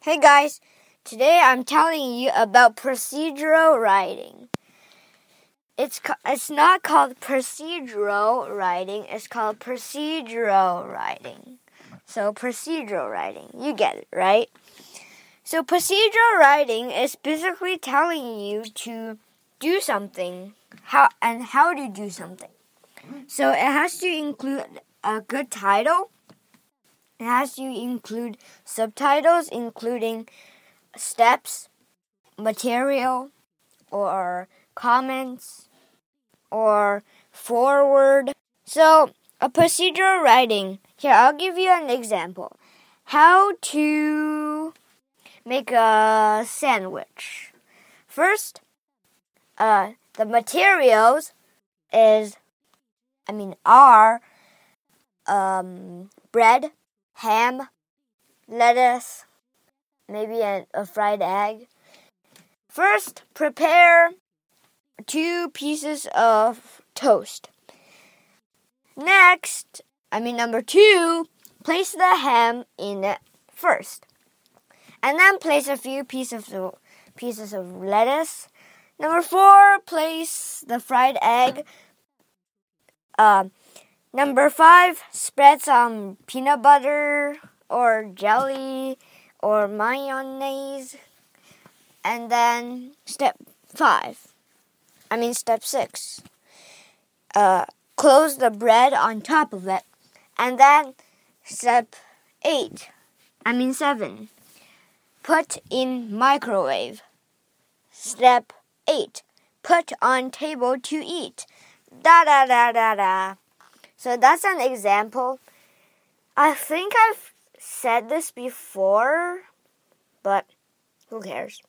Hey guys, today I'm telling you about procedural writing. It's it's not called procedural writing, it's called procedural writing. So procedural writing, you get it, right? So procedural writing is basically telling you to do something, how and how to do something. So it has to include a good title. It has to include subtitles, including steps, material, or comments, or forward. So, a procedural writing. Here, I'll give you an example. How to make a sandwich. First, uh, the materials is, I mean, are um, bread, ham, lettuce, maybe a, a fried egg. First, prepare two pieces of toast. Next, I mean, number two, place the ham in it first. And then place a few pieces of, pieces of lettuce. Number four, place the fried egg. Uh, number five, spread some peanut butter or jelly or mayonnaise. And then step five, I mean, step six, uh, close the bread on top of it. And then step eight, I mean, seven, put in microwave. Step 8. Put on table to eat. Da da da da da. So that's an example. I think I've said this before, but who cares?